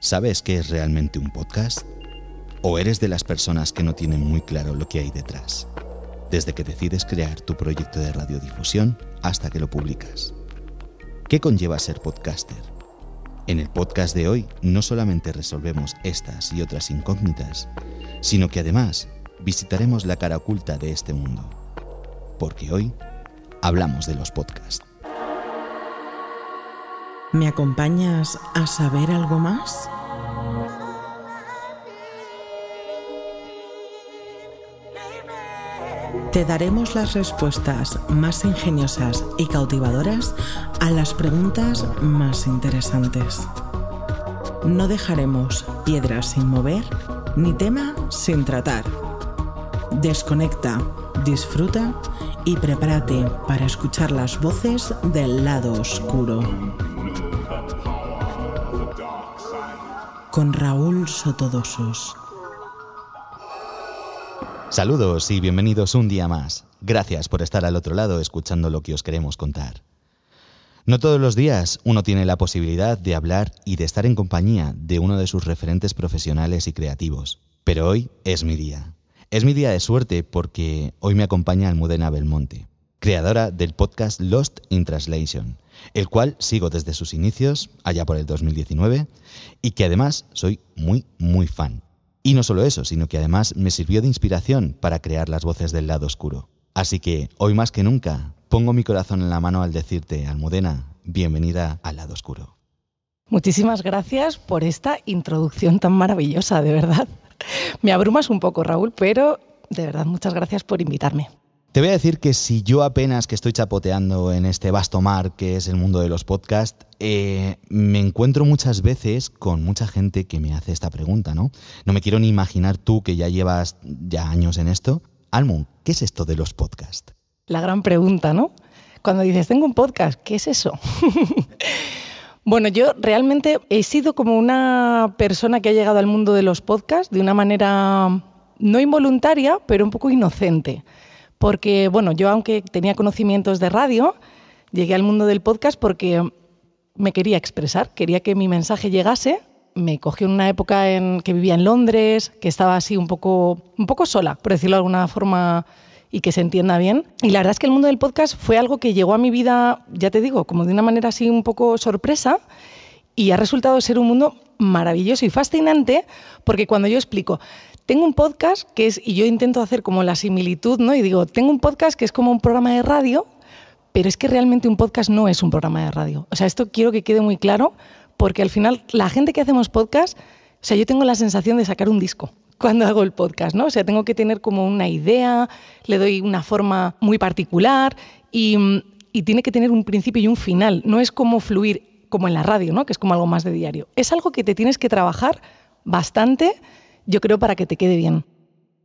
¿Sabes qué es realmente un podcast? ¿O eres de las personas que no tienen muy claro lo que hay detrás? Desde que decides crear tu proyecto de radiodifusión hasta que lo publicas. ¿Qué conlleva ser podcaster? En el podcast de hoy no solamente resolvemos estas y otras incógnitas, sino que además visitaremos la cara oculta de este mundo. Porque hoy hablamos de los podcasts. ¿Me acompañas a saber algo más? Te daremos las respuestas más ingeniosas y cautivadoras a las preguntas más interesantes. No dejaremos piedras sin mover ni tema sin tratar. Desconecta, disfruta y prepárate para escuchar las voces del lado oscuro. Con Raúl Sotodosos. Saludos y bienvenidos un día más. Gracias por estar al otro lado escuchando lo que os queremos contar. No todos los días uno tiene la posibilidad de hablar y de estar en compañía de uno de sus referentes profesionales y creativos, pero hoy es mi día. Es mi día de suerte porque hoy me acompaña Almudena Belmonte, creadora del podcast Lost in Translation, el cual sigo desde sus inicios, allá por el 2019, y que además soy muy, muy fan. Y no solo eso, sino que además me sirvió de inspiración para crear las voces del lado oscuro. Así que, hoy más que nunca, pongo mi corazón en la mano al decirte, Almudena, bienvenida al lado oscuro. Muchísimas gracias por esta introducción tan maravillosa, de verdad. Me abrumas un poco, Raúl, pero de verdad, muchas gracias por invitarme. Te voy a decir que si yo apenas que estoy chapoteando en este vasto mar que es el mundo de los podcasts, eh, me encuentro muchas veces con mucha gente que me hace esta pregunta, ¿no? No me quiero ni imaginar tú que ya llevas ya años en esto. Almu, ¿qué es esto de los podcasts? La gran pregunta, ¿no? Cuando dices, tengo un podcast, ¿qué es eso? Bueno, yo realmente he sido como una persona que ha llegado al mundo de los podcasts de una manera no involuntaria, pero un poco inocente. Porque, bueno, yo aunque tenía conocimientos de radio, llegué al mundo del podcast porque me quería expresar, quería que mi mensaje llegase. Me cogió en una época en que vivía en Londres, que estaba así un poco, un poco sola, por decirlo de alguna forma, y que se entienda bien. Y la verdad es que el mundo del podcast fue algo que llegó a mi vida, ya te digo, como de una manera así un poco sorpresa y ha resultado ser un mundo maravilloso y fascinante porque cuando yo explico, tengo un podcast que es, y yo intento hacer como la similitud, ¿no? Y digo, tengo un podcast que es como un programa de radio, pero es que realmente un podcast no es un programa de radio. O sea, esto quiero que quede muy claro porque al final la gente que hacemos podcast, o sea, yo tengo la sensación de sacar un disco cuando hago el podcast, ¿no? O sea, tengo que tener como una idea, le doy una forma muy particular y, y tiene que tener un principio y un final. No es como fluir como en la radio, ¿no? Que es como algo más de diario. Es algo que te tienes que trabajar bastante, yo creo, para que te quede bien.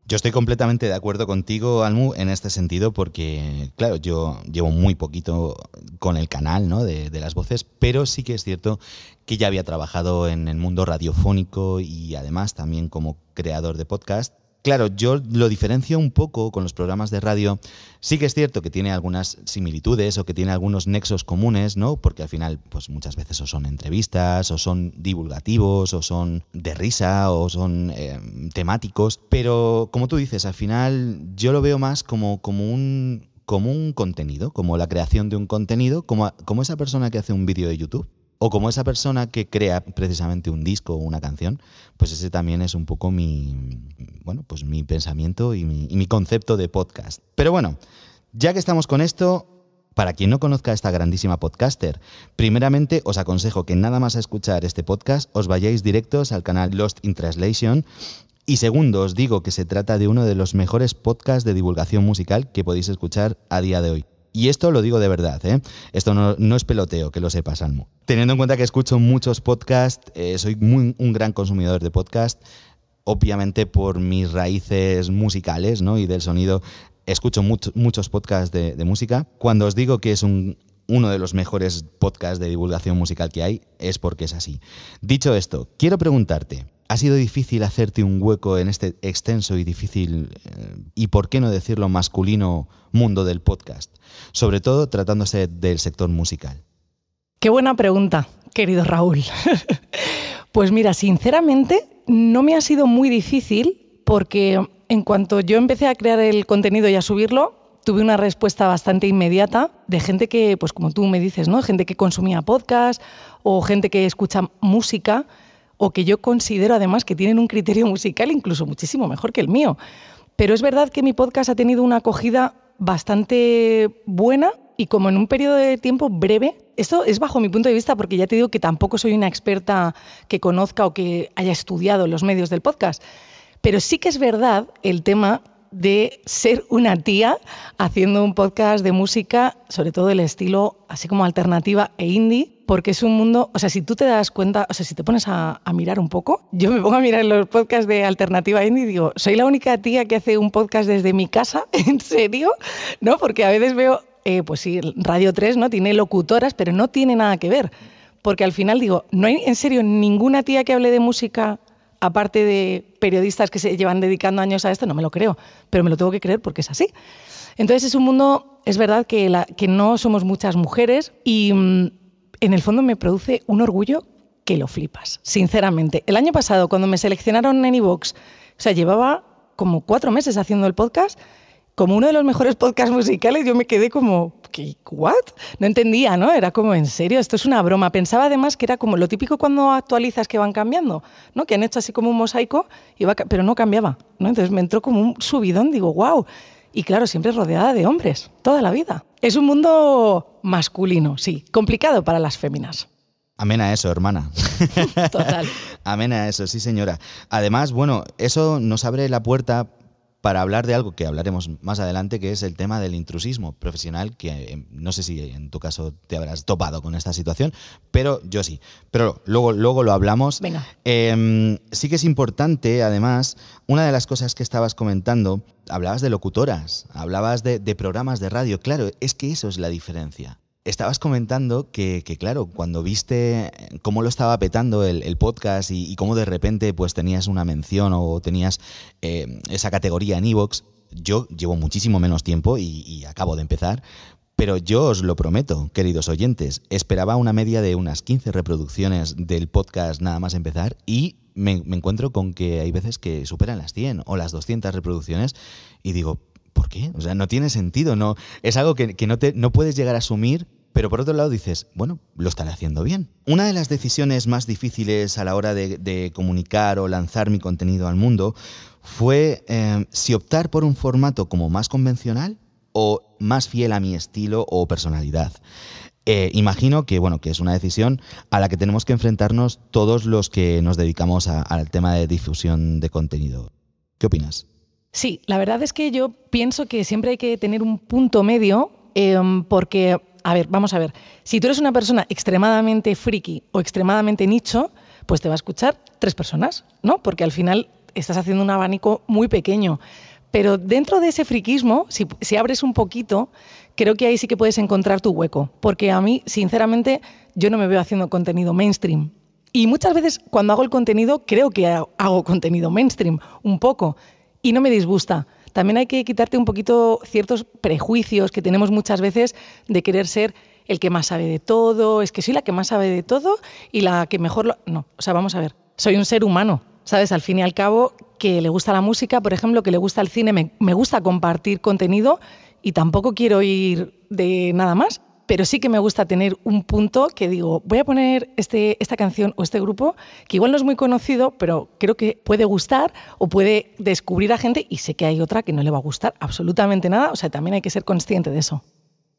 Yo estoy completamente de acuerdo contigo, Almu, en este sentido, porque, claro, yo llevo muy poquito con el canal ¿no? de, de, las voces, pero sí que es cierto que ya había trabajado en el mundo radiofónico y además también como creador de podcast. Claro, yo lo diferencio un poco con los programas de radio. Sí que es cierto que tiene algunas similitudes o que tiene algunos nexos comunes, ¿no? Porque al final, pues muchas veces o son entrevistas, o son divulgativos, o son de risa, o son eh, temáticos. Pero como tú dices, al final yo lo veo más como, como un como un contenido, como la creación de un contenido, como, como esa persona que hace un vídeo de YouTube o como esa persona que crea precisamente un disco o una canción, pues ese también es un poco mi, bueno, pues mi pensamiento y mi, y mi concepto de podcast. Pero bueno, ya que estamos con esto, para quien no conozca a esta grandísima podcaster, primeramente os aconsejo que nada más a escuchar este podcast os vayáis directos al canal Lost in Translation. Y segundo, os digo que se trata de uno de los mejores podcasts de divulgación musical que podéis escuchar a día de hoy. Y esto lo digo de verdad, ¿eh? Esto no, es peloteo, que lo sepas, Almo. Teniendo en cuenta que escucho muchos podcasts, eh, soy un gran consumidor de podcasts, obviamente por mis raíces musicales ¿no? y del sonido, escucho mucho, muchos podcasts de, música. Cuando os digo que es un, uno de los mejores podcasts de divulgación musical que hay, es porque es así. Dicho esto, quiero preguntarte, ¿Ha sido difícil hacerte un hueco en este extenso y difícil, eh, y por qué no decirlo masculino, mundo del podcast? Sobre todo tratándose del sector musical. Qué buena pregunta, querido Raúl. Pues mira, sinceramente no me ha sido muy difícil porque en cuanto yo empecé a crear el contenido y a subirlo, tuve una respuesta bastante inmediata de gente que, pues como tú me dices, ¿no? Gente que consumía podcast o gente que escucha música o que yo considero además que tienen un criterio musical incluso muchísimo mejor que el mío. Pero es verdad que mi podcast ha tenido una acogida bastante buena y como en un periodo de tiempo breve, esto es bajo mi punto de vista porque ya te digo que tampoco soy una experta que conozca o que haya estudiado los medios del podcast, pero sí que es verdad el tema de ser una tía haciendo un podcast de música, sobre todo del estilo así como alternativa e indie, porque es un mundo, o sea, si tú te das cuenta, o sea, si te pones a, mirar un poco, yo me pongo a mirar los podcasts de alternativa indie y digo, soy la única tía que hace un podcast desde mi casa, ¿en serio? ¿No? Porque a veces veo, eh, pues sí, Radio 3, ¿no? Tiene locutoras, pero no tiene nada que ver. Porque al final digo, no hay en serio ninguna tía que hable de música aparte de periodistas que se llevan dedicando años a esto, no me lo creo, pero me lo tengo que creer porque es así. Entonces es un mundo, es verdad que, que no somos muchas mujeres y mm, en el fondo me produce un orgullo que lo flipas, sinceramente. El año pasado, cuando me seleccionaron en iVoox, o sea, llevaba como cuatro meses haciendo el podcast, como uno de los mejores podcasts musicales, yo me quedé como, ¿qué? ¿What? No entendía, ¿no? Era como, ¿en serio? Esto es una broma. Pensaba además que era como lo típico cuando actualizas que van cambiando, ¿no? Que han hecho así como un mosaico, y pero no cambiaba, ¿no? Entonces me entró como un subidón, digo, wow. Y claro, siempre rodeada de hombres, toda la vida. Es un mundo masculino, sí, complicado para las féminas. Amén a eso, hermana. Total. Amén a eso, sí, señora. Además, bueno, eso nos abre la puerta para hablar de algo que hablaremos más adelante, que es el tema del intrusismo profesional, que eh, no sé si en tu caso te habrás topado con esta situación, pero yo sí. Pero luego, luego lo hablamos. Venga. Em, sí que es importante, además, una de las cosas que estabas comentando, hablabas de locutoras, hablabas de programas de radio. Claro, es que eso es la diferencia. Estabas comentando que, claro, cuando viste cómo lo estaba petando el, podcast y, cómo de repente pues tenías una mención o tenías eh, esa categoría en Evox, yo llevo muchísimo menos tiempo y, acabo de empezar, pero yo os lo prometo, queridos oyentes, esperaba una media de unas 15 reproducciones del podcast nada más empezar y me, encuentro con que hay veces que superan las 100 o las 200 reproducciones y digo, ¿por qué? O sea, no tiene sentido, no, es algo que, no, te, no puedes llegar a asumir pero por otro lado dices, bueno, lo están haciendo bien. Una de las decisiones más difíciles a la hora de, comunicar o lanzar mi contenido al mundo fue eh, si optar por un formato como más convencional o más fiel a mi estilo o personalidad. Eh, imagino que, bueno, que es una decisión a la que tenemos que enfrentarnos todos los que nos dedicamos al tema de difusión de contenido. ¿Qué opinas? Sí, la verdad es que yo pienso que siempre hay que tener un punto medio em, porque a ver, vamos a ver, si tú eres una persona extremadamente friki o extremadamente nicho, pues te va a escuchar tres personas, ¿no? Porque al final estás haciendo un abanico muy pequeño. Pero dentro de ese friquismo, si, si, abres un poquito, creo que ahí sí que puedes encontrar tu hueco. Porque a mí, sinceramente, yo no me veo haciendo contenido mainstream. Y muchas veces cuando hago el contenido, creo que hago contenido mainstream, un poco, y no me disgusta también hay que quitarte un poquito ciertos prejuicios que tenemos muchas veces de querer ser el que más sabe de todo, es que soy la que más sabe de todo y la que mejor lo... No, o sea, vamos a ver, soy un ser humano, ¿sabes? Al fin y al cabo, que le gusta la música, por ejemplo, que le gusta el cine, me, me gusta compartir contenido y tampoco quiero ir de nada más pero sí que me gusta tener un punto que digo, voy a poner este, esta canción o este grupo, que igual no es muy conocido, pero creo que puede gustar o puede descubrir a gente y sé que hay otra que no le va a gustar absolutamente nada, o sea, también hay que ser consciente de eso.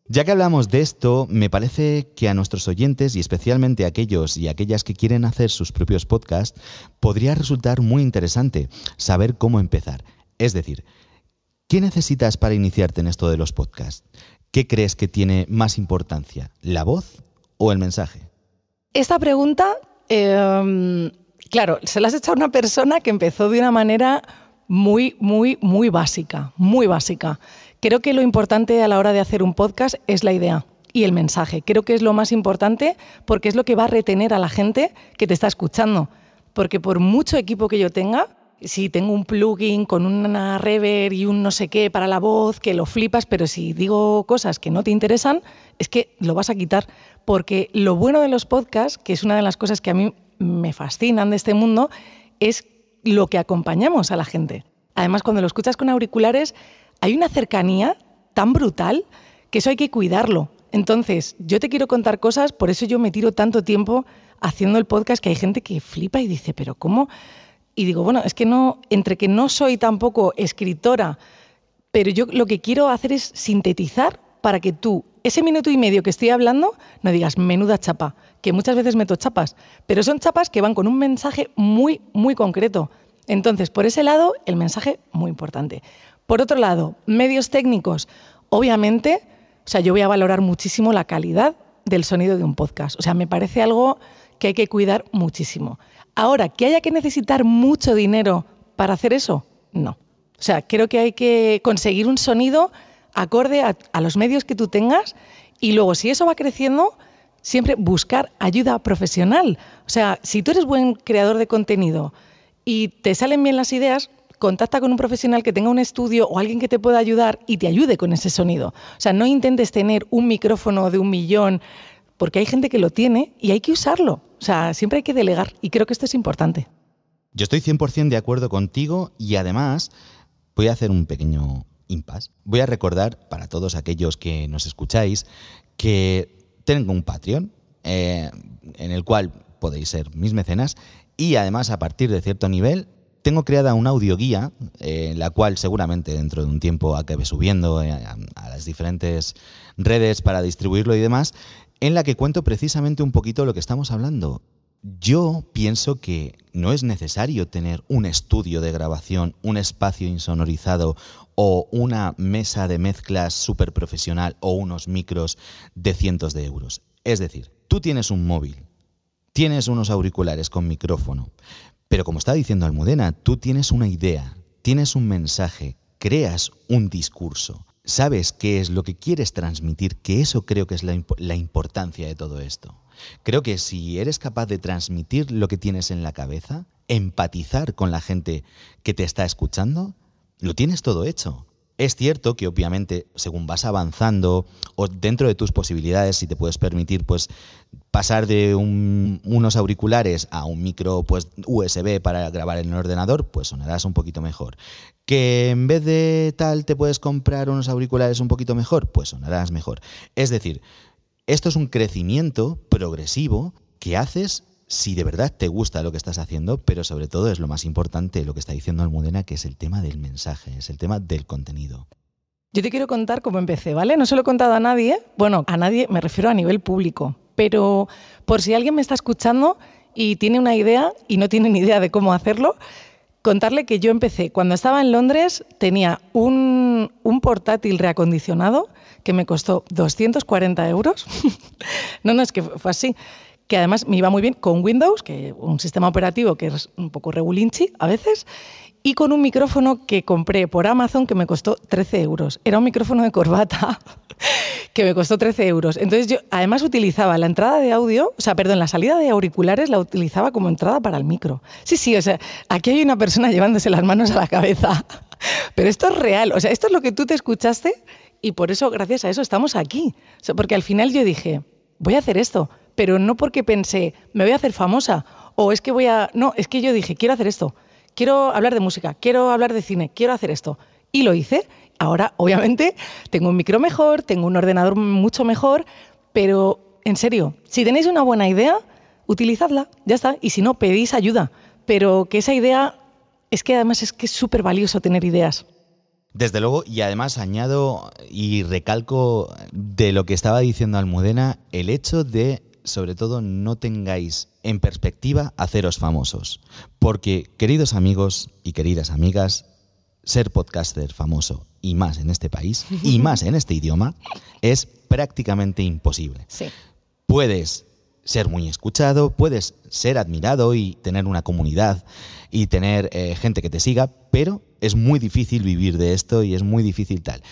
Ya que hablamos de esto, me parece que a nuestros oyentes y especialmente a aquellos y aquellas que quieren hacer sus propios podcasts, podría resultar muy interesante saber cómo empezar. Es decir, ¿qué necesitas para iniciarte en esto de los podcasts? ¿Qué crees que tiene más importancia, la voz o el mensaje? Esta pregunta, em, claro, se la has hecho a una persona que empezó de una manera muy, muy, muy básica, muy básica. Creo que lo importante a la hora de hacer un podcast es la idea y el mensaje. Creo que es lo más importante porque es lo que va a retener a la gente que te está escuchando. Porque por mucho equipo que yo tenga, si tengo un plugin con una reverb y un no sé qué para la voz, que lo flipas, pero si digo cosas que no te interesan, es que lo vas a quitar. Porque lo bueno de los podcasts, que es una de las cosas que a mí me fascinan de este mundo es lo que acompañamos a la gente. Además, cuando lo escuchas con auriculares, hay una cercanía tan brutal que eso hay que cuidarlo. Entonces, yo te quiero contar cosas, por eso yo me tiro tanto tiempo haciendo el podcast que hay gente que flipa y dice, pero ¿cómo? Y digo, bueno, es que no, entre que no soy tampoco escritora, pero yo lo que quiero hacer es sintetizar para que tú, ese minuto y medio que estoy hablando, no digas menuda chapa, que muchas veces meto chapas, pero son chapas que van con un mensaje muy, muy concreto. Entonces, por ese lado, el mensaje muy importante. Por otro lado, medios técnicos. Obviamente, o sea, yo voy a valorar muchísimo la calidad del sonido de un podcast. O sea, me parece algo que hay que cuidar muchísimo. Ahora, que haya que necesitar mucho dinero para hacer eso, no. O sea, creo que hay que conseguir un sonido acorde a, los medios que tú tengas y luego si eso va creciendo, siempre buscar ayuda profesional. O sea, si tú eres buen creador de contenido y te salen bien las ideas, contacta con un profesional que tenga un estudio o alguien que te pueda ayudar y te ayude con ese sonido. O sea, no intentes tener un micrófono de un millón, porque hay gente que lo tiene y hay que usarlo. O sea, siempre hay que delegar y creo que esto es importante. Yo estoy 100% de acuerdo contigo y además voy a hacer un pequeño impasse. Voy a recordar para todos aquellos que nos escucháis que tengo un Patreon eh, en el cual podéis ser mis mecenas y además a partir de cierto nivel tengo creada una audioguía, eh, la cual seguramente dentro de un tiempo acabe subiendo eh, a, las diferentes redes para distribuirlo y demás, en la que cuento precisamente un poquito lo que estamos hablando. Yo pienso que no es necesario tener un estudio de grabación, un espacio insonorizado o una mesa de mezclas súper profesional o unos micros de cientos de euros. Es decir, tú tienes un móvil, tienes unos auriculares con micrófono, pero como está diciendo Almudena, tú tienes una idea, tienes un mensaje, creas un discurso, sabes qué es lo que quieres transmitir, que eso creo que es la, la, importancia de todo esto. Creo que si eres capaz de transmitir lo que tienes en la cabeza, empatizar con la gente que te está escuchando, lo tienes todo hecho. Es cierto que obviamente según vas avanzando o dentro de tus posibilidades, si te puedes permitir, pues pasar de unos auriculares a un micro pues USB para grabar en el ordenador, pues sonarás un poquito mejor. Que en vez de tal te puedes comprar unos auriculares un poquito mejor, pues sonarás mejor. Es decir, esto es un crecimiento progresivo que haces si de verdad te gusta lo que estás haciendo, pero sobre todo es lo más importante, lo que está diciendo Almudena, que es el tema del mensaje, es el tema del contenido. Yo te quiero contar cómo empecé, ¿vale? No se lo he contado a nadie, bueno, a nadie me refiero a nivel público, pero por si alguien me está escuchando y tiene una idea y no tiene ni idea de cómo hacerlo, contarle que yo empecé, cuando estaba en Londres tenía un, un portátil reacondicionado que me costó 240 euros. no, no, es que fue así que además me iba muy bien con Windows, que un sistema operativo que es un poco regulinchi a veces, y con un micrófono que compré por Amazon que me costó 13 euros. Era un micrófono de corbata que me costó 13 euros. Entonces yo además utilizaba la entrada de audio, o sea, perdón, la salida de auriculares la utilizaba como entrada para el micro. Sí, sí, o sea, aquí hay una persona llevándose las manos a la cabeza. Pero esto es real, o sea, esto es lo que tú te escuchaste y por eso, gracias a eso, estamos aquí. porque al final yo dije, voy a hacer esto pero no porque pensé, me voy a hacer famosa o es que voy a... No, es que yo dije, quiero hacer esto, quiero hablar de música, quiero hablar de cine, quiero hacer esto. Y lo hice. Ahora, obviamente, tengo un micro mejor, tengo un ordenador mucho mejor, pero en serio, si tenéis una buena idea, utilizadla, ya está. Y si no, pedís ayuda. Pero que esa idea, es que además es que es súper valioso tener ideas. Desde luego, y además añado y recalco de lo que estaba diciendo Almudena, el hecho de sobre todo no tengáis en perspectiva haceros famosos. Porque, queridos amigos y queridas amigas, ser podcaster famoso y más en este país y más en este idioma es prácticamente imposible. Puedes ser muy escuchado, puedes ser admirado y tener una comunidad y tener eh, gente que te siga, pero es muy difícil vivir de esto y es muy difícil tal.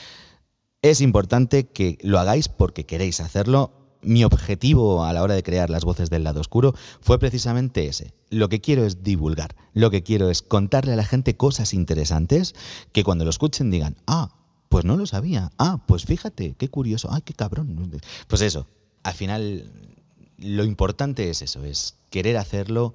Es importante que lo hagáis porque queréis hacerlo mi objetivo a la hora de crear las voces del lado oscuro fue precisamente ese. Lo que quiero es divulgar, lo que quiero es contarle a la gente cosas interesantes que cuando lo escuchen digan, ah, pues no lo sabía, ah, pues fíjate, qué curioso, ay, qué cabrón. Pues eso, al final lo importante es eso, es querer hacerlo.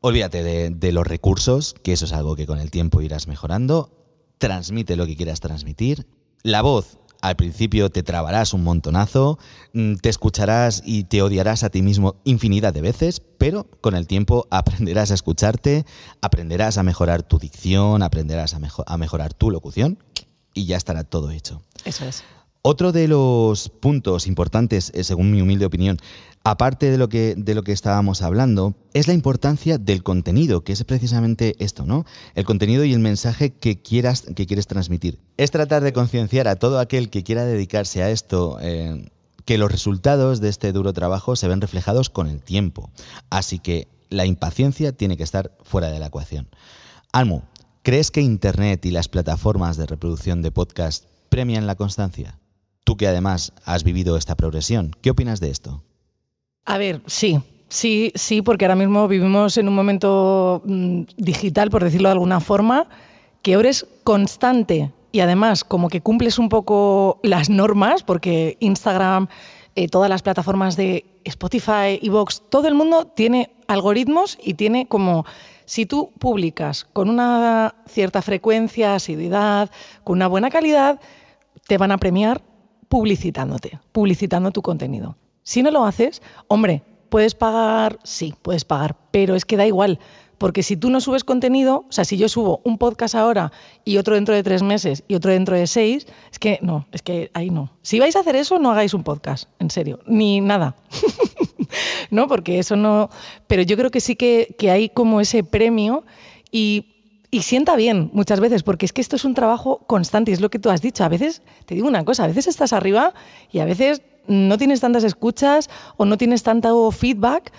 Olvídate de, de los recursos, que eso es algo que con el tiempo irás mejorando. Transmite lo que quieras transmitir. La voz, al principio te trabarás un montonazo, mm, te escucharás y te odiarás a ti mismo infinidad de veces, pero con el tiempo aprenderás a escucharte, aprenderás a mejorar tu dicción, aprenderás a, mejo- a mejorar tu locución y ya estará todo hecho. Eso es. Otro de los puntos importantes, eh, según mi humilde opinión, aparte de lo, que, de lo que estábamos hablando, es la importancia del contenido, que es precisamente esto, ¿no? El contenido y el mensaje que, quieras, que quieres transmitir. Es tratar de concienciar a todo aquel que quiera dedicarse a esto. eh, que los resultados de este duro trabajo se ven reflejados con el tiempo. Así que la impaciencia tiene que estar fuera de la ecuación. Almu, ¿crees que Internet y las plataformas de reproducción de podcast premian la constancia? Tú que además has vivido esta progresión, ¿qué opinas de esto? A ver, sí, sí, sí, porque ahora mismo vivimos en un momento mm, digital, por decirlo de alguna forma, que ahora es constante y además como que cumples un poco las normas, porque Instagram, eh, todas las plataformas de Spotify, Evox, todo el mundo tiene algoritmos y tiene como, si tú publicas con una cierta frecuencia, asiduidad, con una buena calidad, te van a premiar publicitándote, publicitando tu contenido. Si no lo haces, hombre, puedes pagar, sí, puedes pagar, pero es que da igual, porque si tú no subes contenido, o sea, si yo subo un podcast ahora y otro dentro de tres meses y otro dentro de seis, es que no, es que ahí no. Si vais a hacer eso, no hagáis un podcast, en serio, ni nada. ¿No? Porque eso no. Pero yo creo que sí que, hay como ese premio y y sienta bien muchas veces, porque es que esto es un trabajo constante, y es lo que tú has dicho. A veces, te digo una cosa, a veces estás arriba y a veces no tienes tantas escuchas o no tienes tanto feedback,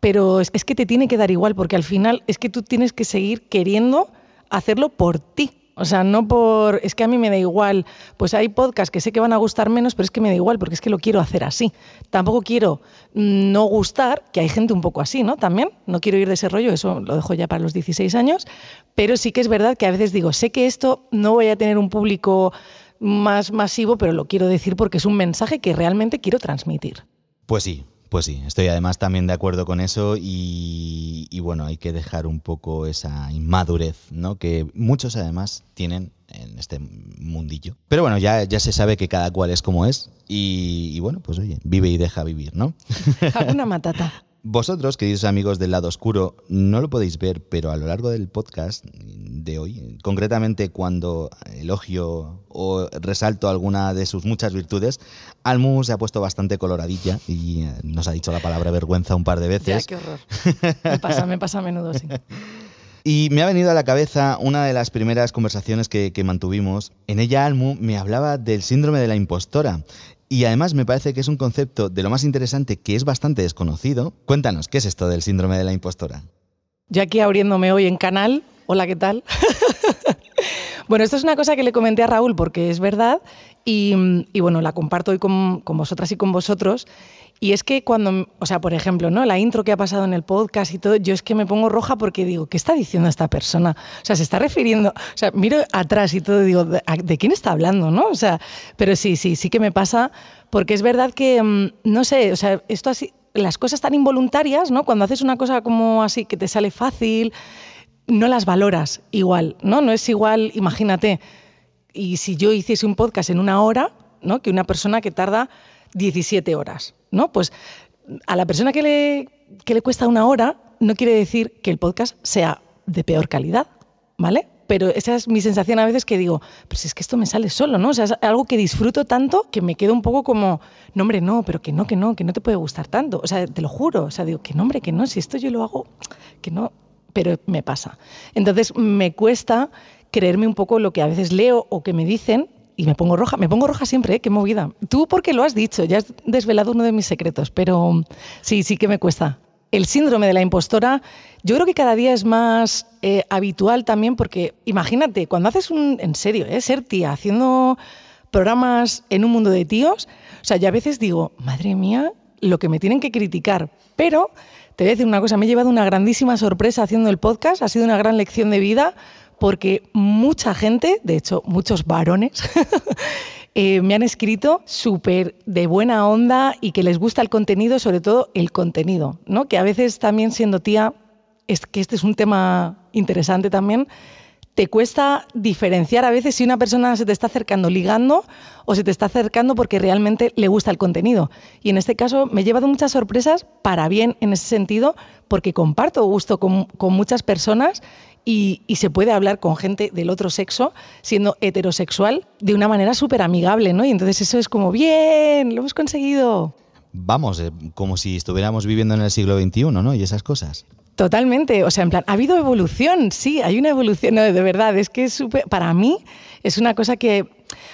pero es, que te tiene que dar igual, porque al final es que tú tienes que seguir queriendo hacerlo por ti. O sea, no por. Es que a mí me da igual. Pues hay podcasts que sé que van a gustar menos, pero es que me da igual, porque es que lo quiero hacer así. Tampoco quiero mm, no gustar, que hay gente un poco así, ¿no? También. No quiero ir de ese rollo, eso lo dejo ya para los 16 años. Pero sí que es verdad que a veces digo, sé que esto no voy a tener un público más masivo, pero lo quiero decir porque es un mensaje que realmente quiero transmitir. Pues sí, pues sí, estoy además también de acuerdo con eso y, y bueno, hay que dejar un poco esa inmadurez, ¿no? Que muchos además tienen en este mundillo. Pero bueno, ya, ya se sabe que cada cual es como es y, y bueno, pues oye, vive y deja vivir, ¿no? Una matata. Vosotros, queridos amigos del lado oscuro, no lo podéis ver, pero a lo largo del podcast de hoy, concretamente cuando elogio o resalto alguna de sus muchas virtudes, Almu se ha puesto bastante coloradilla y eh, nos ha dicho la palabra vergüenza un par de Ya, veces. qué horror. Me pasa, me pasa a menudo, sí. Y me ha venido a la cabeza una de las primeras conversaciones que, que mantuvimos. En ella Almu me hablaba del síndrome de la impostora. Y además me parece que es un concepto de lo más interesante que es bastante desconocido. Cuéntanos, ¿qué es esto del síndrome de la impostora? Yo aquí abriéndome hoy en canal. Hola, ¿qué tal? bueno, esto es una cosa que le comenté a Raúl porque es verdad y, bueno, la comparto hoy con vosotras y con vosotros. Y es que cuando, o sea, por ejemplo, ¿no? La intro que ha pasado en el podcast y todo, yo es que me pongo roja porque digo, ¿qué está diciendo esta persona? O sea, se está refiriendo, o sea, miro atrás y todo y digo, ¿de, de quién está hablando, no? O sea, pero sí, sí, sí que me pasa porque es verdad que, mm, no sé, o sea, esto así, las cosas tan involuntarias, ¿no? Cuando haces una cosa como así que te sale fácil, no las valoras igual, ¿no? No es igual, imagínate, y si yo hiciese un podcast en una hora, ¿no? Que una persona que tarda 17 horas, ¿no? Pues a la persona que le, que le cuesta una hora no quiere decir que el podcast sea de peor calidad, ¿vale? Pero esa es mi sensación a veces que digo, pues es que esto me sale solo, ¿no? O sea, es algo que disfruto tanto que me quedo un poco como, no, hombre, no, pero que no, que no, que no te puede gustar tanto. O sea, te lo juro. O sea, digo, que no, hombre, que no, si esto yo lo hago, que no, pero me pasa. Entonces me cuesta creerme un poco lo que a veces leo o que me dicen y me pongo roja. Me pongo roja siempre, ¿eh? qué movida. Tú porque lo has dicho, ya has desvelado uno de mis secretos, pero sí, sí que me cuesta. El síndrome de la impostora, yo creo que cada día es más eh, habitual también porque imagínate, cuando haces un, en serio, ¿eh? ser tía haciendo programas en un mundo de tíos, o sea, yo a veces digo, madre mía, lo que me tienen que criticar, pero te voy a decir una cosa, me he llevado una grandísima sorpresa haciendo el podcast, ha sido una gran lección de vida porque mucha gente, de hecho muchos varones, eh, me han escrito súper de buena onda y que les gusta el contenido, sobre todo el contenido, ¿no? Que a veces también siendo tía, es que este es un tema interesante también, te cuesta diferenciar a veces si una persona se te está acercando ligando o se te está acercando porque realmente le gusta el contenido. Y en este caso me he llevado muchas sorpresas para bien en ese sentido porque comparto gusto con, muchas personas y, se puede hablar con gente del otro sexo siendo heterosexual de una manera súper amigable, ¿no? Y entonces eso es como, bien, lo hemos conseguido. Vamos, eh, como si estuviéramos viviendo en el siglo XXI, ¿no? Y esas cosas. Totalmente, o sea, en plan, ha habido evolución, sí, hay una evolución, no, de verdad, es que es súper, para mí es una cosa que,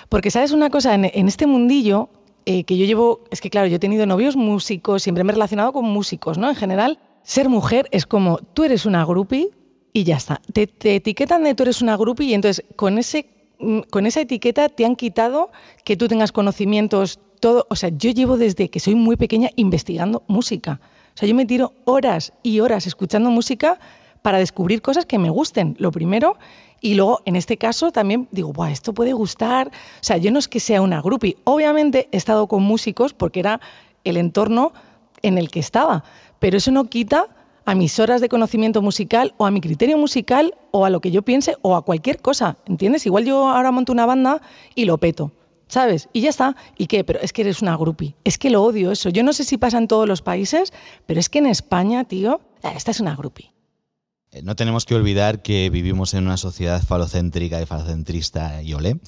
porque sabes una cosa, en, este mundillo eh, que yo llevo, es que claro, yo he tenido novios músicos, siempre me he relacionado con músicos, ¿no? En general, ser mujer es como, tú eres una groupie y ya está, te, te etiquetan de tú eres una groupie y entonces con, ese, mm, con esa etiqueta te han quitado que tú tengas conocimientos, todo, o sea, yo llevo desde que soy muy pequeña investigando música. O sea, yo me tiro horas y horas escuchando música para descubrir cosas que me gusten, lo primero. Y luego, en este caso, también digo, Buah, esto puede gustar. O sea, yo no es que sea una groupie. Obviamente he estado con músicos porque era el entorno en el que estaba. Pero eso no quita a mis horas de conocimiento musical o a mi criterio musical o a lo que yo piense o a cualquier cosa. ¿Entiendes? Igual yo ahora monto una banda y lo peto. ¿sabes? Y ya está. ¿Y qué? Pero es que eres una groupie. Es que lo odio eso. Yo no sé si pasa en todos los países, pero es que en España, tío, eh, esta es una groupie. Eh, no tenemos que olvidar que vivimos en una sociedad falocéntrica y falocentrista y olé.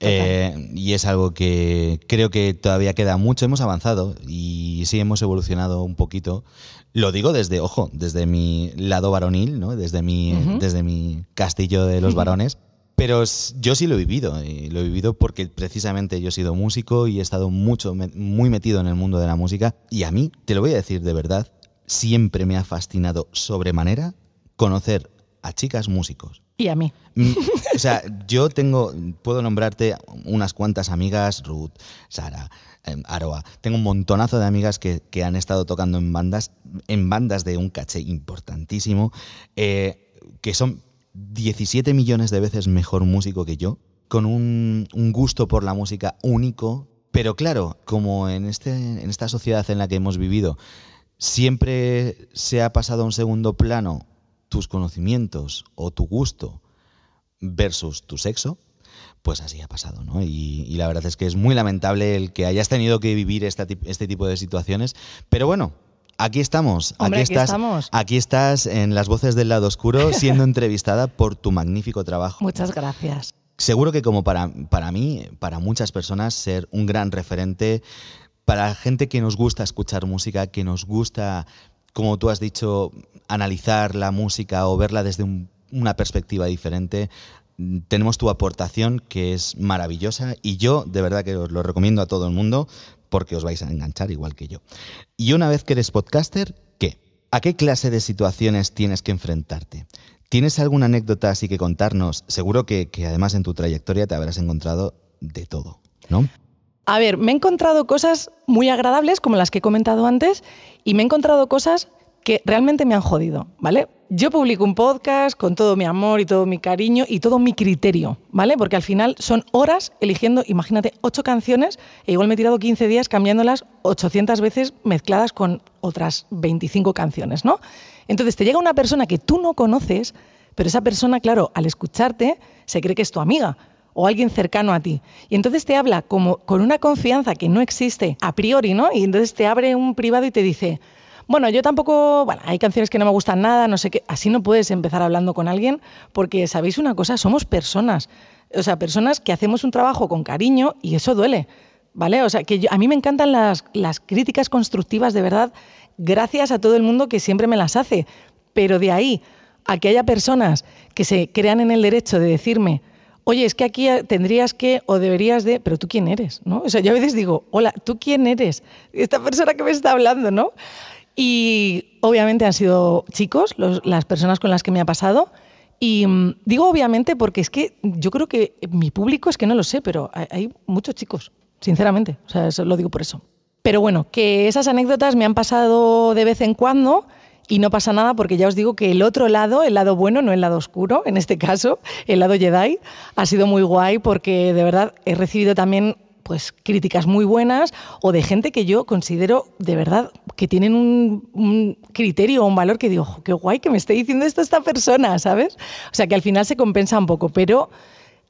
Eh, y es algo que creo que todavía queda mucho. Hemos avanzado y sí hemos evolucionado un poquito. Lo digo desde, ojo, desde mi lado varonil, ¿no? desde, mi, desde mi castillo de los varones. Pero yo sí lo he vivido, y lo he vivido porque precisamente yo he sido músico y he estado mucho, muy metido en el mundo de la música. Y a mí, te lo voy a decir de verdad, siempre me ha fascinado sobremanera conocer a chicas músicos. Y a mí. Mm, o sea, yo tengo, puedo nombrarte unas cuantas amigas, Ruth, Sara, em, Aroa. Tengo un montonazo de amigas que, han estado tocando en bandas, en bandas de un caché importantísimo, eh, que son 17 millones de veces mejor músico que yo, con un, gusto por la música único, pero claro, como en, este, en esta sociedad en la que hemos vivido, siempre se ha pasado a un segundo plano tus conocimientos o tu gusto versus tu sexo, pues así ha pasado, ¿no? Y, la verdad es que es muy lamentable el que hayas tenido que vivir este tipo de situaciones, pero bueno, Aquí estamos, aquí, estás, estamos. aquí estás en las voces del lado oscuro siendo entrevistada por tu magnífico trabajo. Muchas gracias. Seguro que como para, para mí, para muchas personas, ser un gran referente, para gente que nos gusta escuchar música, que nos gusta, como tú has dicho, analizar la música o verla desde una perspectiva diferente, tenemos tu aportación que es maravillosa y yo de verdad que os lo recomiendo a todo el mundo porque os vais a enganchar igual que yo. Y una vez que eres podcaster, ¿qué? ¿A qué clase de situaciones tienes que enfrentarte? ¿Tienes alguna anécdota así que contarnos? Seguro que, que además en tu trayectoria te habrás encontrado de todo, ¿no? A ver, me he encontrado cosas muy agradables, como las que he comentado antes, y me he encontrado cosas que realmente me han jodido, ¿vale? Yo publico un podcast con todo mi amor y todo mi cariño y todo mi criterio, ¿vale? Porque al final son horas eligiendo, imagínate, ocho canciones e igual me he tirado 15 días cambiándolas 800 veces mezcladas con otras 25 canciones, ¿no? Entonces te llega una persona que tú no conoces, pero esa persona, claro, al escucharte se cree que es tu amiga o alguien cercano a ti. Y entonces te habla como con una confianza que no existe a priori, ¿no? Y entonces te abre un privado y te dice, bueno, yo tampoco, bueno, hay canciones que no me gustan nada, no sé qué. Así no puedes empezar hablando con alguien porque, ¿sabéis una cosa? Somos personas. O sea, personas que hacemos un trabajo con cariño y eso duele. ¿Vale? O sea, que a mí me encantan las, las críticas constructivas, de verdad, gracias a todo el mundo que siempre me las hace. Pero de ahí a que haya personas que se crean en el derecho de decirme, oye, es que aquí tendrías que o deberías de, pero tú quién eres, ¿no? O sea, yo a veces digo, hola, ¿tú quién eres? Esta persona que me está hablando, ¿no? Y obviamente han sido chicos las personas con las que me ha pasado. Y mm, digo obviamente porque es que yo creo que mi público es que no lo sé, pero hay, muchos chicos, sinceramente. O sea, lo digo por eso. Pero bueno, que esas anécdotas me han pasado de vez en cuando y no pasa nada porque ya os digo que el otro lado, el lado bueno, no el lado oscuro, en este caso, el lado Jedi, ha sido muy guay porque de verdad he recibido también pues críticas muy buenas o de gente que yo considero de verdad que tienen un, criterio o un valor que digo, qué guay que me esté diciendo esto esta persona, ¿sabes? O sea que al final se compensa un poco, pero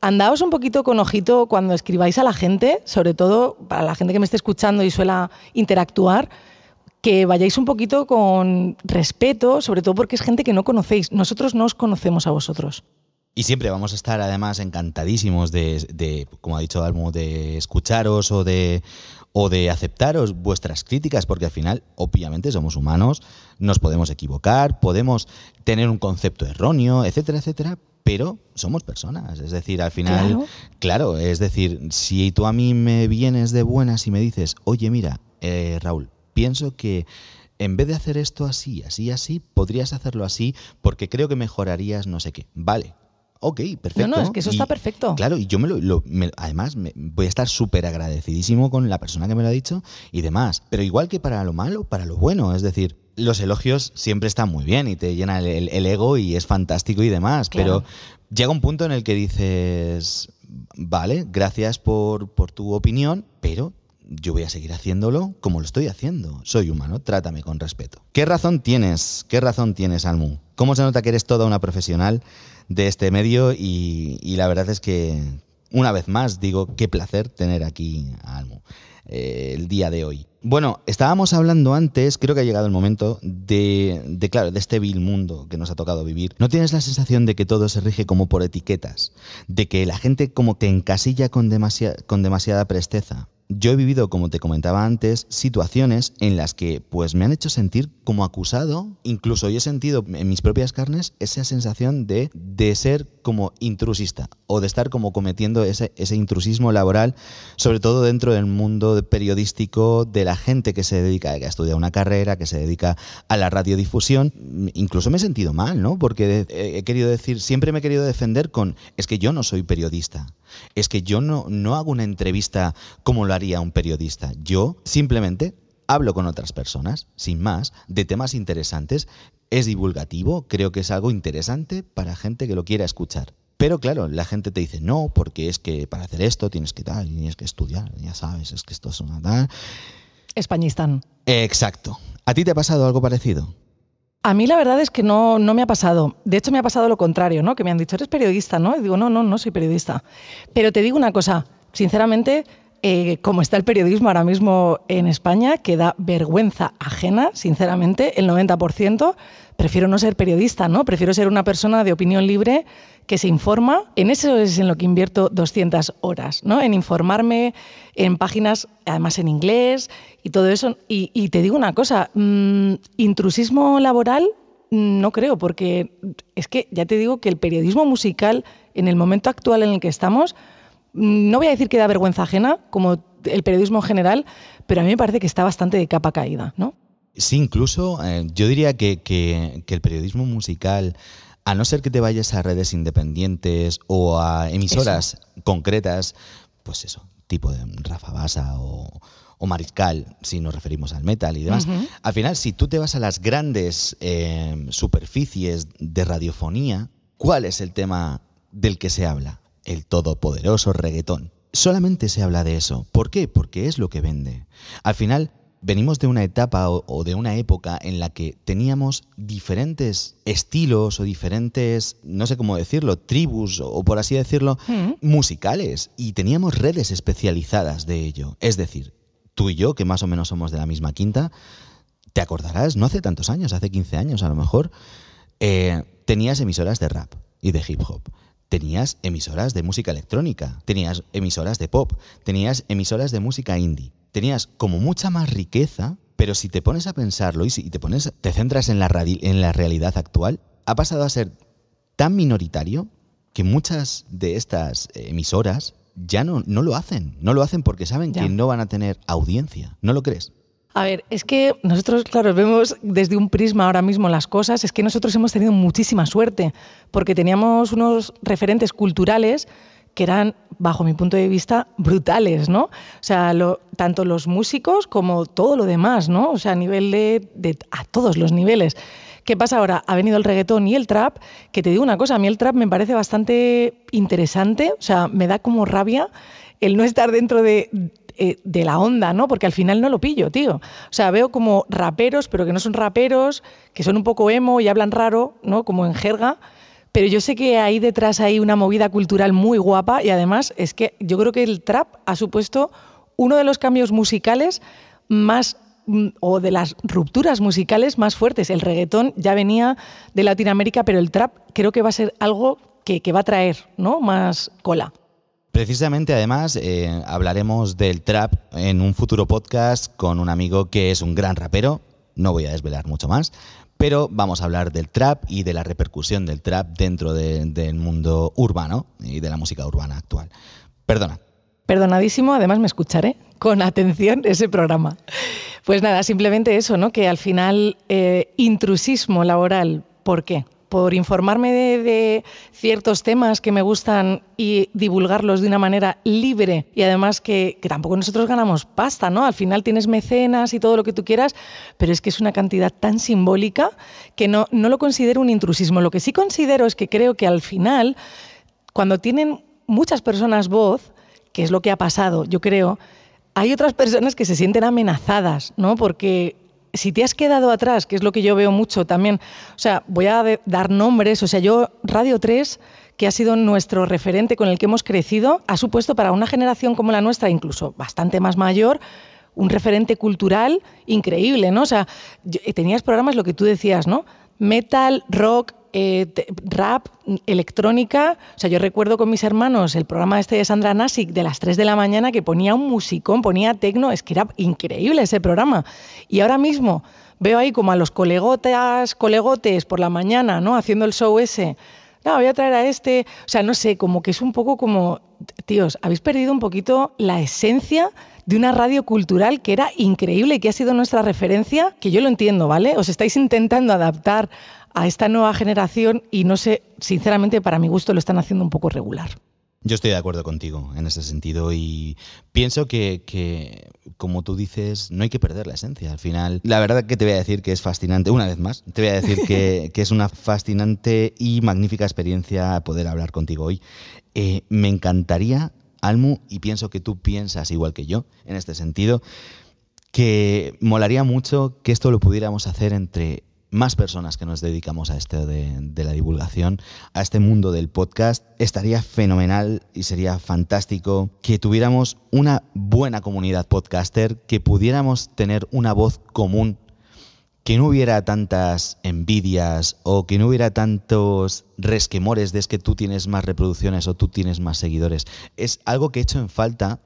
andaos un poquito con ojito cuando escribáis a la gente, sobre todo para la gente que me esté escuchando y suela interactuar, que vayáis un poquito con respeto, sobre todo porque es gente que no conocéis. Nosotros no os conocemos a vosotros. Y siempre vamos a estar además encantadísimos de, como ha dicho Almo, de escucharos o de, o de aceptaros vuestras críticas, porque al final, obviamente, somos humanos, nos podemos equivocar, podemos tener un concepto erróneo, etcétera, etcétera, pero somos personas. Es decir, al final, claro, claro es decir, si tú a mí me vienes de buenas y me dices, oye, mira, eh, Raúl, pienso que en vez de hacer esto así, así, así, podrías hacerlo así porque creo que mejorarías no sé qué. Vale, Ok, perfecto. No, no, es que eso está perfecto. Claro, y yo me lo. además, me, voy a estar súper agradecidísimo con la persona que me lo ha dicho y demás. Pero igual que para lo malo, para lo bueno. Es decir, los elogios siempre están muy bien y te llena el, ego y es fantástico y demás. Pero llega un punto en el que dices. Vale, gracias por, por tu opinión, pero yo voy a seguir haciéndolo como lo estoy haciendo. Soy humano, trátame con respeto. ¿Qué razón tienes? ¿Qué razón tienes, Almu? ¿Cómo se nota que eres toda una profesional de este medio? Y, la verdad es que, una vez más, digo, qué placer tener aquí a Almu eh, el día de hoy. Bueno, estábamos hablando antes, creo que ha llegado el momento de, claro, de este vil mundo que nos ha tocado vivir. ¿No tienes la sensación de que todo se rige como por etiquetas? De que la gente como te encasilla con demasiada presteza yo he vivido, como te comentaba antes, situaciones en las que pues me han hecho sentir como acusado, incluso yo he sentido en mis propias carnes esa sensación de, de ser como intrusista o de estar como cometiendo ese, ese intrusismo laboral, sobre todo dentro del mundo periodístico de la gente que se dedica, a estudiar una carrera, que se dedica a la radiodifusión. Incluso me he sentido mal, ¿no? Porque he querido decir, siempre me he querido defender con, es que yo no soy periodista. Es que yo no, no hago una entrevista como lo haría un periodista. Yo simplemente hablo con otras personas, sin más, de temas interesantes. Es divulgativo, creo que es algo interesante para gente que lo quiera escuchar. Pero claro, la gente te dice, no, porque es que para hacer esto tienes que tal, tienes que estudiar, ya sabes, es que esto es una tal. Españistán. Exacto. ¿A ti te ha pasado algo parecido? A mí la verdad es que no, no me ha pasado. De hecho, me ha pasado lo contrario, ¿no? Que me han dicho, eres periodista, ¿no? Y digo, no, no, no soy periodista. Pero te digo una cosa, sinceramente, eh, como está el periodismo ahora mismo en España, que da vergüenza ajena, sinceramente, el 90%, prefiero no ser periodista, ¿no? Prefiero ser una persona de opinión libre que se informa. En eso es en lo que invierto 200 horas, ¿no? En informarme en páginas, además en inglés y todo eso. Y, te digo una cosa, mm, intrusismo laboral no creo, porque es que ya te digo que el periodismo musical, en el momento actual en el que estamos, mm, no voy a decir que da vergüenza ajena, como el periodismo en general, pero a mí me parece que está bastante de capa caída, ¿no? Sí, incluso eh, yo diría que, el periodismo musical, a no ser que te vayas a redes independientes o a emisoras concretas, pues eso, tipo de Rafa Basa o, Mariscal, si nos referimos al metal y demás. Al final, si tú te vas a las grandes eh, superficies de radiofonía, ¿cuál es el tema del que se habla? El todopoderoso reggaetón. Solamente se habla de eso. ¿Por qué? Porque es lo que vende. Al final, venimos de una etapa o, de una época en la que teníamos diferentes estilos o diferentes, no sé cómo decirlo, tribus o, por así decirlo, mm. musicales y teníamos redes especializadas de ello. Es decir, tú y yo, que más o menos somos de la misma quinta, te acordarás, no hace tantos años, hace 15 años a lo mejor, eh, tenías emisoras de rap y de hip hop tenías emisoras de música electrónica, tenías emisoras de pop, tenías emisoras de música indie tenías como mucha más riqueza, pero si te pones a pensarlo y si te pones, te centras en la, en la realidad actual, ha pasado a ser tan minoritario que muchas de estas emisoras ya no, no lo hacen. No lo hacen porque saben que no van a tener audiencia. ¿No lo crees? A ver, es que nosotros, claro, vemos desde un prisma ahora mismo las cosas, es que nosotros hemos tenido muchísima suerte, porque teníamos unos referentes culturales que eran, bajo mi punto de vista, brutales, ¿no? O sea, tanto los músicos como todo lo demás, ¿no? O sea, a nivel de, a todos los niveles ¿Qué pasa ahora? Ha venido el reggaetón y el trap, que te digo una cosa, a mí el trap me parece bastante interesante, o sea, me da como rabia el no estar dentro de, eh, de la onda, ¿no? Porque al final no lo pillo, tío. O sea, veo como raperos, pero que no son raperos, que son un poco emo y hablan raro, ¿no? Como en jerga. Pero yo sé que ahí detrás hay una movida cultural muy guapa y además es que yo creo que el trap ha supuesto uno de los cambios musicales más mm, o de las rupturas musicales más fuertes. El reggaetón ya venía de Latinoamérica, pero el trap creo que va a ser algo que, que va a traer ¿no? más cola. Precisamente, además, eh, hablaremos del trap en un futuro podcast con un amigo que es un gran rapero. No voy a desvelar mucho más, pero vamos a hablar del trap y de la repercusión del trap dentro del mundo urbano y de la música urbana actual. Perdona. Perdonadísimo, además me escucharé con atención ese programa. Pues nada, simplemente eso, ¿no? Que al final, eh, intrusismo laboral, ¿por qué? Por informarme de, ciertos temas que me gustan y divulgarlos de una manera libre y además que, tampoco nosotros ganamos pasta, ¿no? Al final tienes mecenas y todo lo que tú quieras, pero es que es una cantidad tan simbólica que no, no lo considero un intrusismo. Lo que sí considero es que creo que al final, cuando tienen muchas personas voz, que es lo que ha pasado, yo creo, hay otras personas que se sienten amenazadas, ¿no? Porque si te has quedado atrás, que es lo que yo veo mucho también, o sea, voy a dar nombres, o sea, yo Radio 3 que ha sido nuestro referente con el que hemos crecido, ha supuesto para una generación como la nuestra, incluso bastante más mayor, un referente cultural increíble, ¿no? O sea, tenías programas, lo que tú decías, ¿no? Metal, rock, eh, rap, electrónica. O sea, yo recuerdo con mis hermanos el programa este de Sandra Nasic de las 3 de la mañana que ponía un musicón, ponía tecno, es que era increíble ese programa. Y ahora mismo veo ahí como a los colegotas, colegotes por la mañana, ¿no? Haciendo el show ese. No, voy a traer a este. O sea, no sé, como que es un poco como, tíos, habéis perdido un poquito la esencia de una radio cultural que era increíble que ha sido nuestra referencia, que yo lo entiendo, ¿vale? Os estáis intentando adaptar a esta nueva generación y no sé, sinceramente, para mi gusto lo están haciendo un poco regular. Yo estoy de acuerdo contigo en ese sentido y pienso que, como tú dices, no hay que perder la esencia. Al final, la verdad que te voy a decir que es fascinante, una vez más, te voy a decir que, es una fascinante y magnífica experiencia poder hablar contigo hoy. Eh, me encantaría, Almu, y pienso que tú piensas igual que yo en este sentido, que molaría mucho que esto lo pudiéramos hacer entre más personas que nos dedicamos a esto de, la divulgación, a este mundo del podcast, estaría fenomenal y sería fantástico que tuviéramos una buena comunidad podcaster, que pudiéramos tener una voz común, que no hubiera tantas envidias o que no hubiera tantos resquemores de es que tú tienes más reproducciones o tú tienes más seguidores. Es algo que he hecho en falta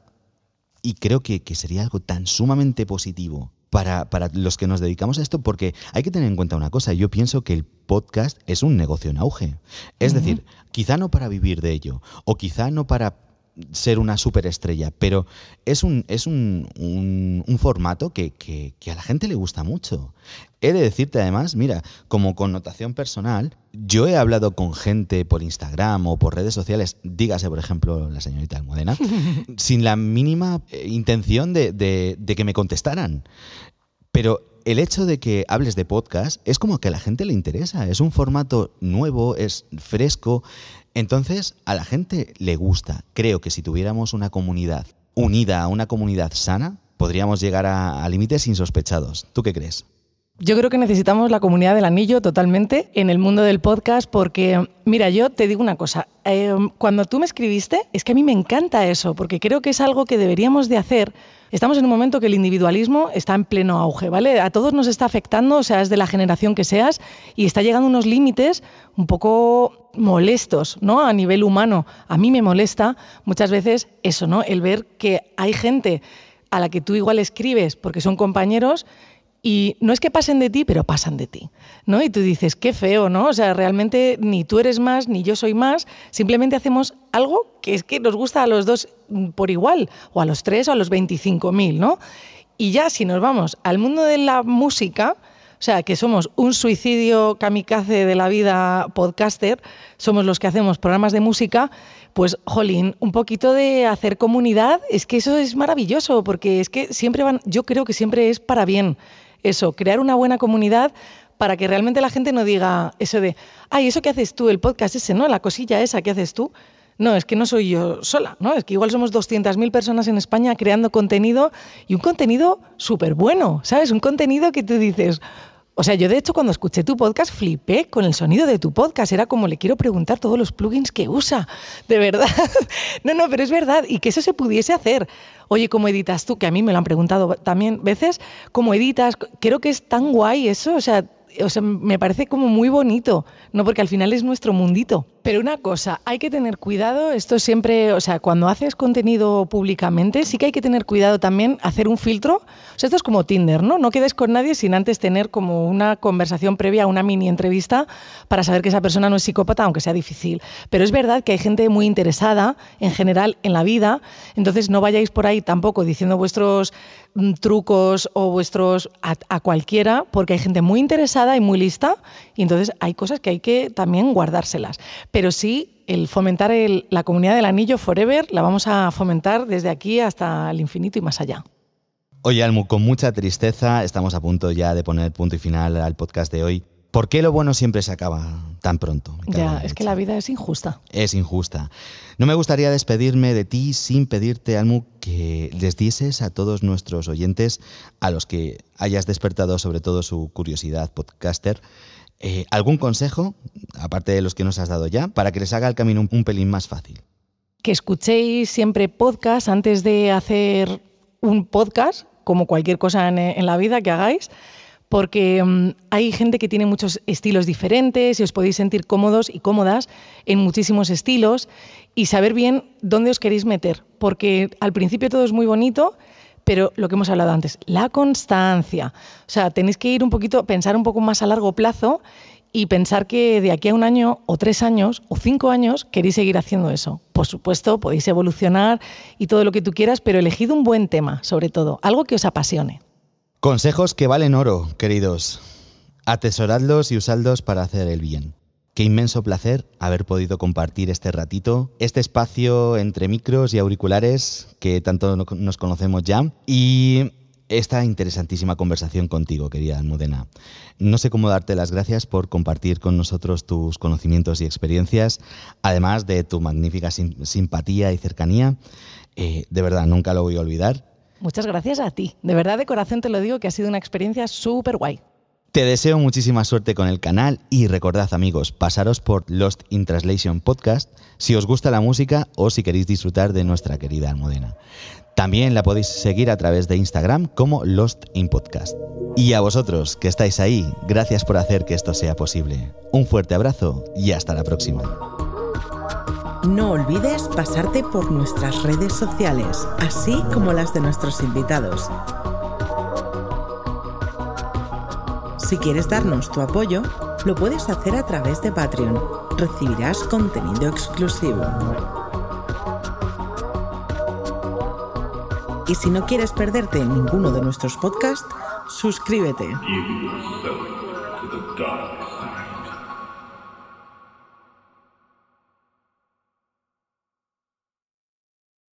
y creo que, que sería algo tan sumamente positivo para, los que nos dedicamos a esto, porque hay que tener en cuenta una cosa, yo pienso que el podcast es un negocio en auge. Es decir, quizá no para vivir de ello, o quizá no para ser una superestrella, pero es un, es un, un, formato que, que, a la gente le gusta mucho. He de decirte además, mira, como connotación personal, yo he hablado con gente por Instagram o por redes sociales, dígase por ejemplo la señorita Almudena, sin la mínima eh, intención de, de, de que me contestaran. Pero el hecho de que hables de podcast es como que a la gente le interesa, es un formato nuevo, es fresco, entonces, a la gente le gusta. Creo que si tuviéramos una comunidad unida, una comunidad sana, podríamos llegar a, límites insospechados. ¿Tú qué crees? Yo creo que necesitamos la comunidad del anillo totalmente en el mundo del podcast porque, mira, yo te digo una cosa, eh, cuando tú me escribiste, es que a mí me encanta eso, porque creo que es algo que deberíamos de hacer. Estamos en un momento que el individualismo está en pleno auge, ¿vale? A todos nos está afectando, seas de la generación que seas, y está llegando a unos límites un poco molestos, ¿no? A nivel humano. A mí me molesta muchas veces eso, ¿no? El ver que hay gente a la que tú igual escribes porque son compañeros y no es que pasen de ti, pero pasan de ti, ¿no? Y tú dices, qué feo, ¿no? O sea, realmente ni tú eres más, ni yo soy más, simplemente hacemos algo que es que nos gusta a los dos por igual, o a los tres o a los 25.000, ¿no? Y ya si nos vamos al mundo de la música, o sea, que somos un suicidio kamikaze de la vida podcaster, somos los que hacemos programas de música, pues, jolín, un poquito de hacer comunidad, es que eso es maravilloso, porque es que siempre van, yo creo que siempre es para bien eso, crear una buena comunidad para que realmente la gente no diga eso de, ay, eso que haces tú, el podcast ese, ¿no? La cosilla esa que haces tú. No, es que no soy yo sola, ¿no? Es que igual somos 200.000 personas en España creando contenido y un contenido súper bueno, ¿sabes? Un contenido que tú dices, o sea, yo de hecho cuando escuché tu podcast flipé con el sonido de tu podcast. Era como le quiero preguntar todos los plugins que usa. De verdad. No, no, pero es verdad. Y que eso se pudiese hacer. Oye, ¿cómo editas tú? Que a mí me lo han preguntado también veces. ¿Cómo editas? Creo que es tan guay eso. O sea, o sea, me parece como muy bonito, ¿no? Porque al final es nuestro mundito. Pero una cosa, hay que tener cuidado, esto siempre, o sea, cuando haces contenido públicamente, sí que hay que tener cuidado también hacer un filtro. O sea, esto es como Tinder, ¿no? No quedes con nadie sin antes tener como una conversación previa, una mini entrevista, para saber que esa persona no es psicópata, aunque sea difícil. Pero es verdad que hay gente muy interesada, en general, en la vida, entonces no vayáis por ahí tampoco diciendo vuestros trucos o vuestros a, a cualquiera, porque hay gente muy interesada y muy lista, y entonces hay cosas que hay que también guardárselas pero sí el fomentar la comunidad del anillo forever la vamos a fomentar desde aquí hasta el infinito y más allá. Oye, Almu, con mucha tristeza estamos a punto ya de poner punto y final al podcast de hoy. ¿Por qué lo bueno siempre se acaba tan pronto? Ya, es que la vida es injusta. Es injusta. No me gustaría despedirme de ti sin pedirte, Almu, que les dieses a todos nuestros oyentes, a los que hayas despertado sobre todo su curiosidad podcaster, eh, ¿Algún consejo, aparte de los que nos has dado ya, para que les haga el camino un, pelín más fácil? Que escuchéis siempre podcast antes de hacer un podcast, como cualquier cosa en, la vida que hagáis, porque mm, hay gente que tiene muchos estilos diferentes y os podéis sentir cómodos y cómodas en muchísimos estilos y saber bien dónde os queréis meter, porque al principio todo es muy bonito pero lo que hemos hablado antes, la constancia. O sea, tenéis que ir un poquito, pensar un poco más a largo plazo y pensar que de aquí a un año o tres años o cinco años queréis seguir haciendo eso. Por supuesto, podéis evolucionar y todo lo que tú quieras, pero elegid un buen tema, sobre todo, algo que os apasione. Consejos que valen oro, queridos. Atesoradlos y usadlos para hacer el bien. Qué inmenso placer haber podido compartir este ratito, este espacio entre micros y auriculares que tanto nos conocemos ya y esta interesantísima conversación contigo, querida Almudena. No sé cómo darte las gracias por compartir con nosotros tus conocimientos y experiencias, además de tu magnífica simpatía y cercanía. Eh, de verdad, nunca lo voy a olvidar. Muchas gracias a ti. De verdad, de corazón te lo digo que ha sido una experiencia súper guay. Te deseo muchísima suerte con el canal y recordad amigos, pasaros por Lost in Translation Podcast si os gusta la música o si queréis disfrutar de nuestra querida Almudena. También la podéis seguir a través de Instagram como Lost in Podcast. Y a vosotros que estáis ahí, gracias por hacer que esto sea posible. Un fuerte abrazo y hasta la próxima. No olvides pasarte por nuestras redes sociales, así como las de nuestros invitados. Si quieres darnos tu apoyo, lo puedes hacer a través de Patreon. Recibirás contenido exclusivo. Y si no quieres perderte ninguno de nuestros podcasts, suscríbete.